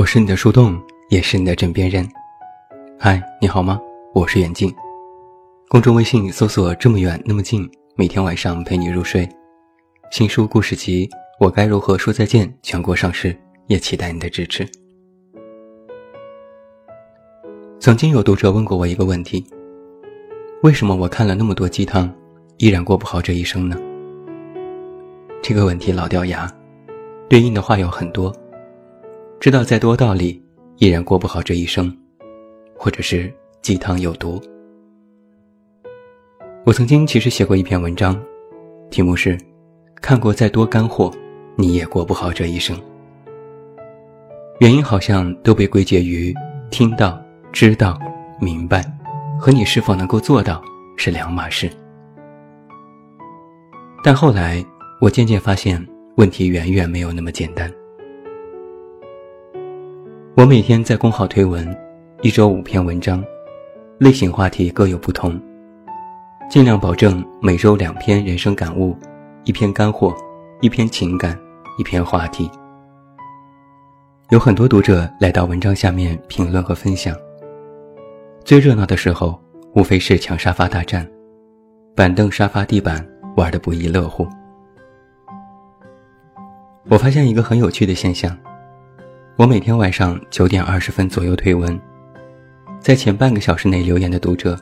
我是你的树洞，也是你的枕边人。嗨，你好吗？我是远近。公众微信搜索“这么远那么近”，每天晚上陪你入睡。新书故事集《我该如何说再见》全国上市，也期待你的支持。曾经有读者问过我一个问题：为什么我看了那么多鸡汤，依然过不好这一生呢？这个问题老掉牙，对应的话有很多。知道再多道理，依然过不好这一生，或者是鸡汤有毒。我曾经其实写过一篇文章，题目是“看过再多干货，你也过不好这一生”。原因好像都被归结于听到、知道、明白，和你是否能够做到是两码事。但后来我渐渐发现，问题远远没有那么简单。我每天在公号推文，一周五篇文章，类型话题各有不同，尽量保证每周两篇人生感悟，一篇干货，一篇情感，一篇话题。有很多读者来到文章下面评论和分享。最热闹的时候，无非是抢沙发大战，板凳、沙发、地板玩得不亦乐乎。我发现一个很有趣的现象。我每天晚上九点二十分左右推文，在前半个小时内留言的读者，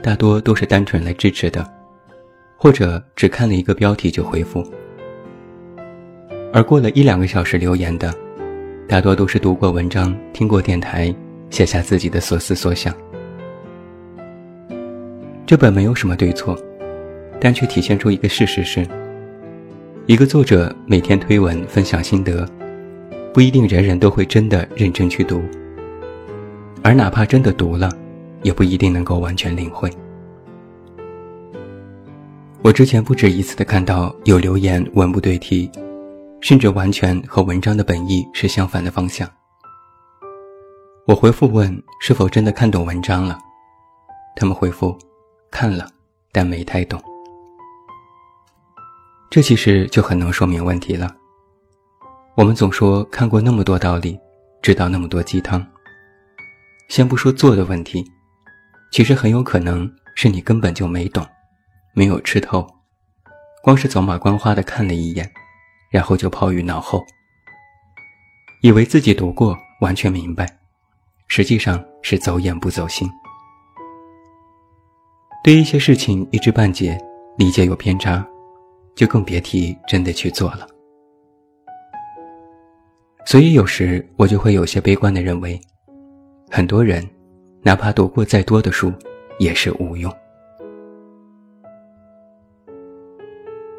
大多都是单纯来支持的，或者只看了一个标题就回复；而过了一两个小时留言的，大多都是读过文章、听过电台，写下自己的所思所想。这本没有什么对错，但却体现出一个事实是：一个作者每天推文分享心得。不一定人人都会真的认真去读，而哪怕真的读了，也不一定能够完全领会。我之前不止一次的看到有留言文不对题，甚至完全和文章的本意是相反的方向。我回复问是否真的看懂文章了，他们回复看了，但没太懂。这其实就很能说明问题了。我们总说看过那么多道理，知道那么多鸡汤。先不说做的问题，其实很有可能是你根本就没懂，没有吃透，光是走马观花的看了一眼，然后就抛于脑后，以为自己读过完全明白，实际上是走眼不走心。对一些事情一知半解，理解有偏差，就更别提真的去做了。所以有时我就会有些悲观的认为，很多人哪怕读过再多的书，也是无用。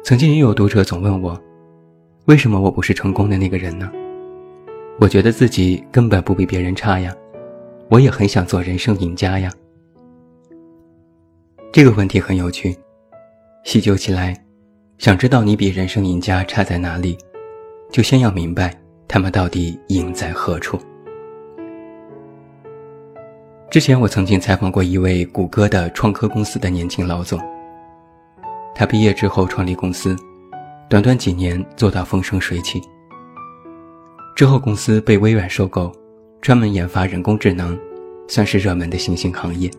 曾经也有读者总问我，为什么我不是成功的那个人呢？我觉得自己根本不比别人差呀，我也很想做人生赢家呀。这个问题很有趣，细究起来，想知道你比人生赢家差在哪里，就先要明白。他们到底赢在何处？之前我曾经采访过一位谷歌的创科公司的年轻老总。他毕业之后创立公司，短短几年做到风生水起。之后公司被微软收购，专门研发人工智能，算是热门的新兴行业。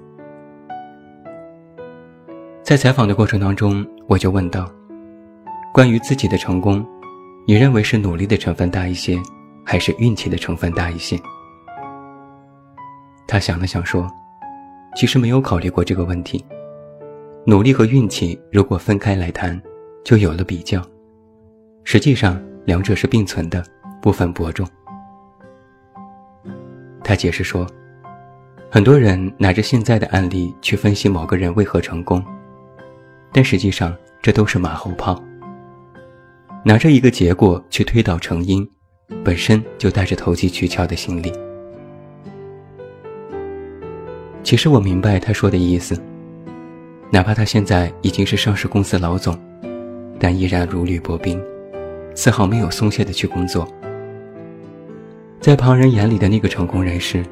在采访的过程当中，我就问道：关于自己的成功。你认为是努力的成分大一些，还是运气的成分大一些？他想了想说：“其实没有考虑过这个问题。努力和运气如果分开来谈，就有了比较。实际上，两者是并存的，不分伯仲。”他解释说：“很多人拿着现在的案例去分析某个人为何成功，但实际上这都是马后炮。”拿着一个结果去推导成因，本身就带着投机取巧的心理。其实我明白他说的意思，哪怕他现在已经是上市公司老总，但依然如履薄冰，丝毫没有松懈的去工作。在旁人眼里的那个成功人士，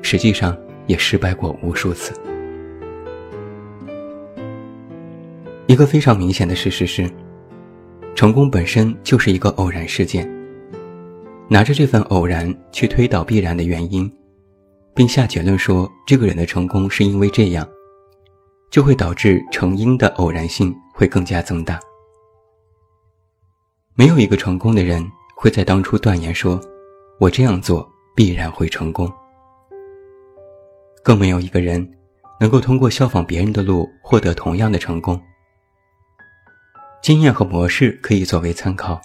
实际上也失败过无数次。一个非常明显的事实是。成功本身就是一个偶然事件，拿着这份偶然去推导必然的原因，并下结论说这个人的成功是因为这样，就会导致成因的偶然性会更加增大。没有一个成功的人会在当初断言说：“我这样做必然会成功。”更没有一个人能够通过效仿别人的路获得同样的成功。经验和模式可以作为参考。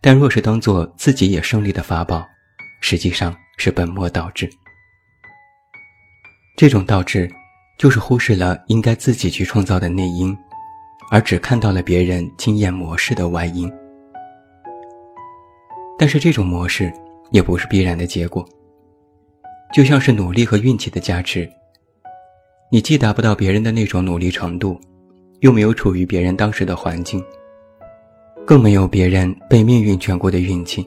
但若是当做自己也胜利的法宝，实际上是本末倒置。这种倒置，就是忽视了应该自己去创造的内因，而只看到了别人经验模式的外因。但是这种模式也不是必然的结果。就像是努力和运气的加持，你既达不到别人的那种努力程度，又没有处于别人当时的环境。更没有别人被命运眷顾的运气，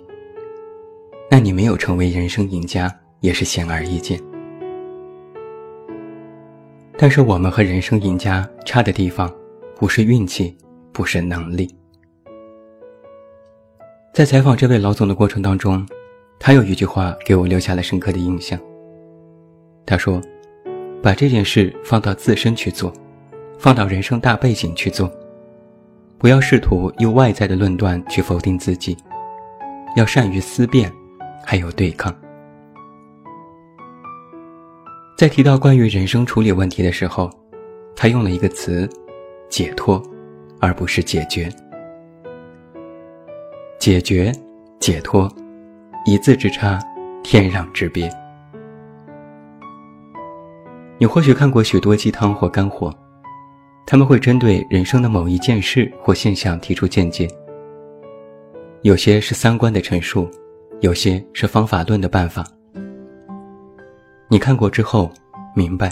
那你没有成为人生赢家也是显而易见。但是我们和人生赢家差的地方，不是运气，不是能力。在采访这位老总的过程当中，他有一句话给我留下了深刻的印象。他说：“把这件事放到自身去做，放到人生大背景去做。”不要试图用外在的论断去否定自己，要善于思辨，还有对抗。在提到关于人生处理问题的时候，他用了一个词“解脱”，而不是解决。解决、解脱，一字之差，天壤之别。你或许看过许多鸡汤或干货。他们会针对人生的某一件事或现象提出见解，有些是三观的陈述，有些是方法论的办法。你看过之后明白，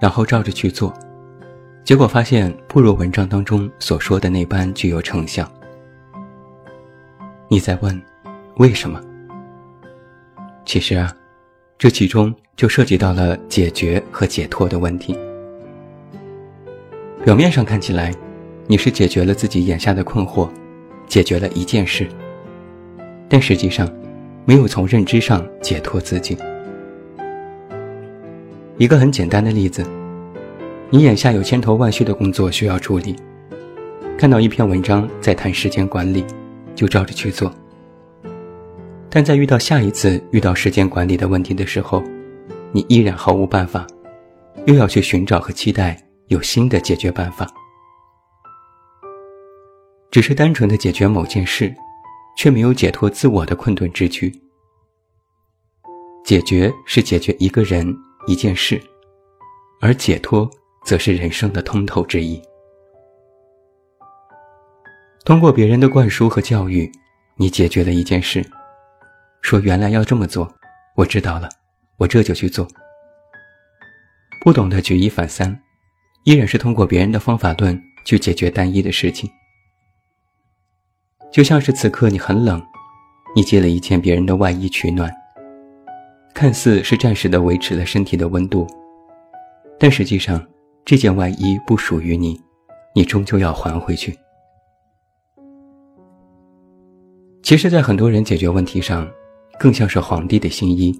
然后照着去做，结果发现不如文章当中所说的那般具有成效。你在问，为什么？其实啊，这其中就涉及到了解决和解脱的问题。表面上看起来，你是解决了自己眼下的困惑，解决了一件事。但实际上，没有从认知上解脱自己。一个很简单的例子，你眼下有千头万绪的工作需要处理，看到一篇文章在谈时间管理，就照着去做。但在遇到下一次遇到时间管理的问题的时候，你依然毫无办法，又要去寻找和期待。有新的解决办法，只是单纯的解决某件事，却没有解脱自我的困顿之躯。解决是解决一个人一件事，而解脱则是人生的通透之意。通过别人的灌输和教育，你解决了一件事，说原来要这么做，我知道了，我这就去做。不懂得举一反三。依然是通过别人的方法论去解决单一的事情，就像是此刻你很冷，你借了一件别人的外衣取暖，看似是暂时的维持了身体的温度，但实际上这件外衣不属于你，你终究要还回去。其实，在很多人解决问题上，更像是皇帝的新衣，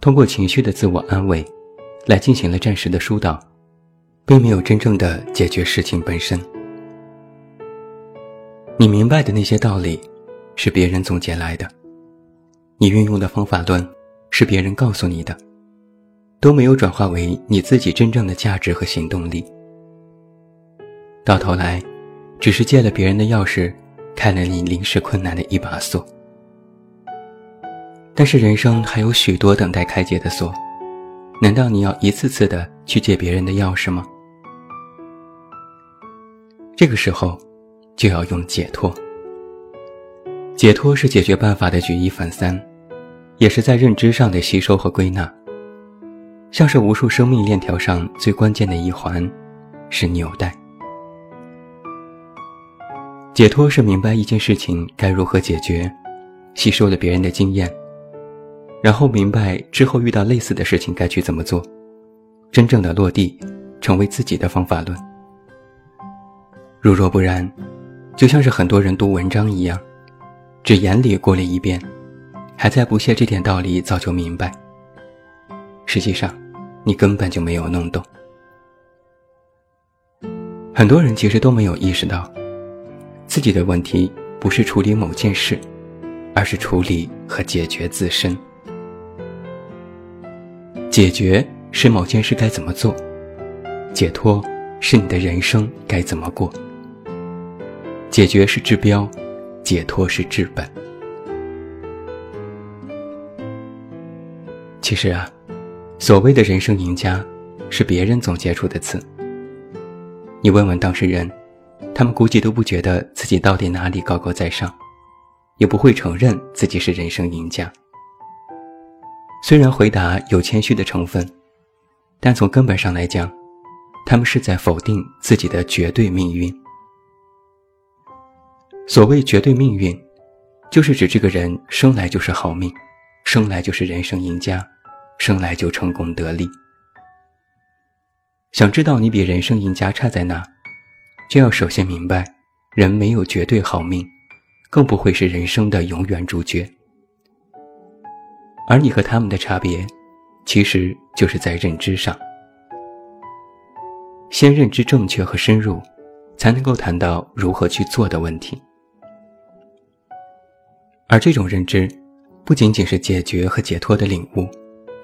通过情绪的自我安慰，来进行了暂时的疏导。并没有真正的解决事情本身。你明白的那些道理，是别人总结来的；你运用的方法论，是别人告诉你的，都没有转化为你自己真正的价值和行动力。到头来，只是借了别人的钥匙，开了你临时困难的一把锁。但是人生还有许多等待开解的锁，难道你要一次次的去借别人的钥匙吗？这个时候，就要用解脱。解脱是解决办法的举一反三，也是在认知上的吸收和归纳，像是无数生命链条上最关键的一环，是纽带。解脱是明白一件事情该如何解决，吸收了别人的经验，然后明白之后遇到类似的事情该去怎么做，真正的落地，成为自己的方法论。如若不然，就像是很多人读文章一样，只眼里过了一遍，还在不屑这点道理早就明白。实际上，你根本就没有弄懂。很多人其实都没有意识到，自己的问题不是处理某件事，而是处理和解决自身。解决是某件事该怎么做，解脱是你的人生该怎么过。解决是治标，解脱是治本。其实啊，所谓的人生赢家，是别人总结出的词。你问问当事人，他们估计都不觉得自己到底哪里高高在上，也不会承认自己是人生赢家。虽然回答有谦虚的成分，但从根本上来讲，他们是在否定自己的绝对命运。所谓绝对命运，就是指这个人生来就是好命，生来就是人生赢家。生来就成功得利。想知道你比人生赢家差在哪，就要首先明白，人没有绝对好命，更不会是人生的永远主角。而你和他们的差别，其实就是在认知上。先认知正确和深入，才能够谈到如何去做的问题。而这种认知，不仅仅是解决和解脱的领悟。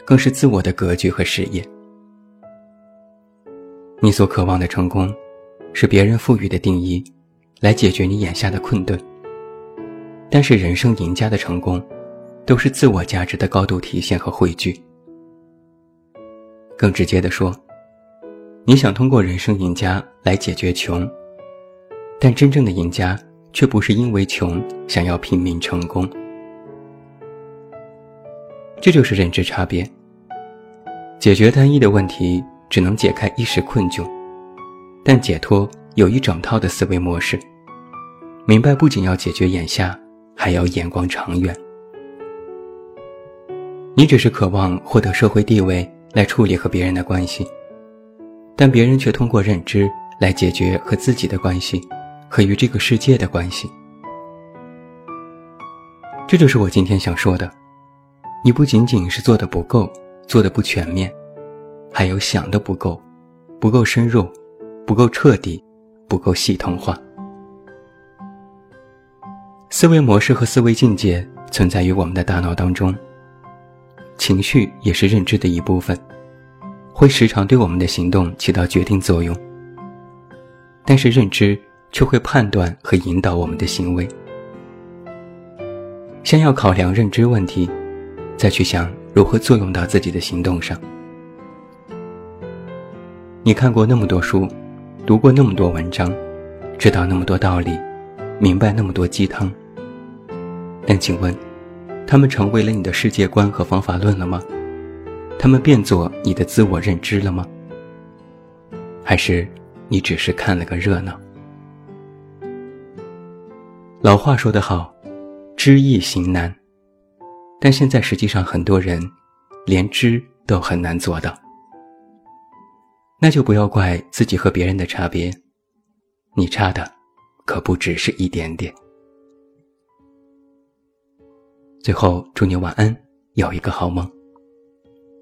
更是自我的格局和事业。你所渴望的成功，是别人赋予的定义，来解决你眼下的困顿。但是，人生赢家的成功，都是自我价值的高度体现和汇聚。更直接的说，你想通过人生赢家来解决穷，但真正的赢家却不是因为穷想要拼命成功。这就是认知差别。解决单一的问题只能解开一时困窘，但解脱有一整套的思维模式。明白不仅要解决眼下，还要眼光长远。你只是渴望获得社会地位来处理和别人的关系，但别人却通过认知来解决和自己的关系，和与这个世界的关系。这就是我今天想说的。你不仅仅是做的不够。做的不全面，还有想的不够，不够深入，不够彻底，不够系统化。思维模式和思维境界存在于我们的大脑当中，情绪也是认知的一部分，会时常对我们的行动起到决定作用。但是认知却会判断和引导我们的行为。先要考量认知问题，再去想。如何作用到自己的行动上？你看过那么多书，读过那么多文章，知道那么多道理，明白那么多鸡汤。但请问，他们成为了你的世界观和方法论了吗？他们变作你的自我认知了吗？还是你只是看了个热闹？老话说得好，知易行难。但现在实际上很多人，连知都很难做到，那就不要怪自己和别人的差别，你差的可不只是一点点。最后祝你晚安，有一个好梦。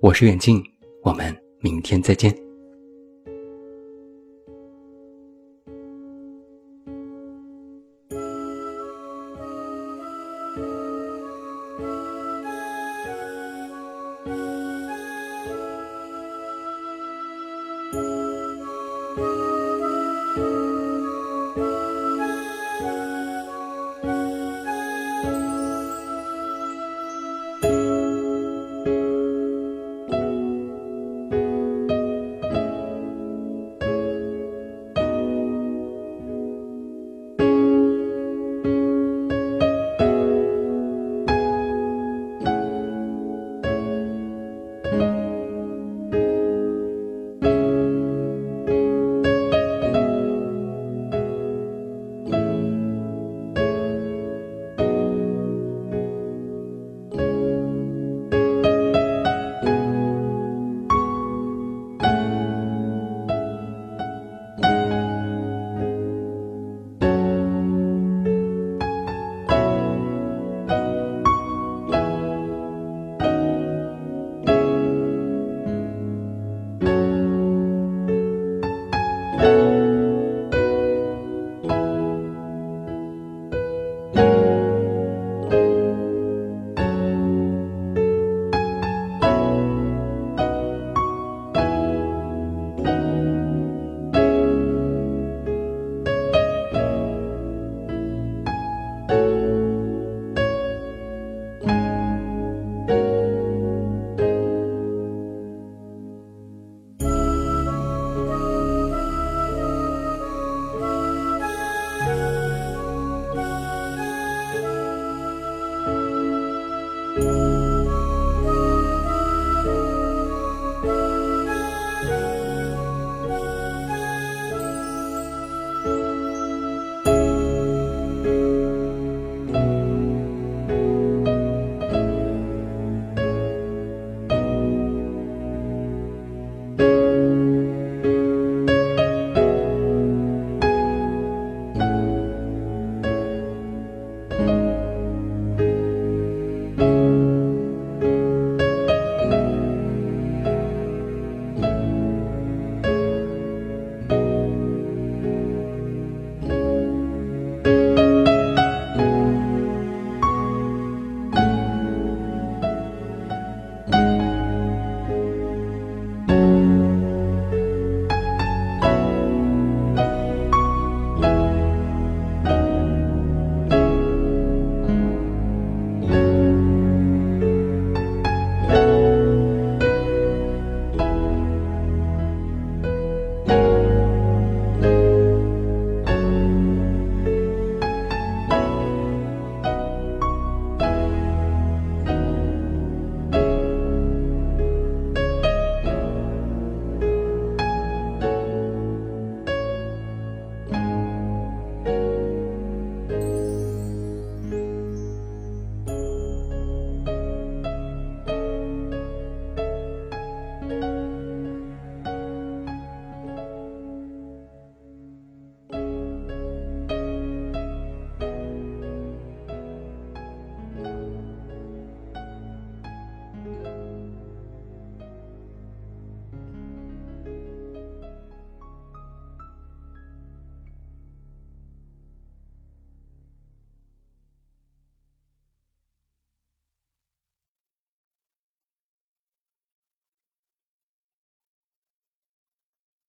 我是远近，我们明天再见。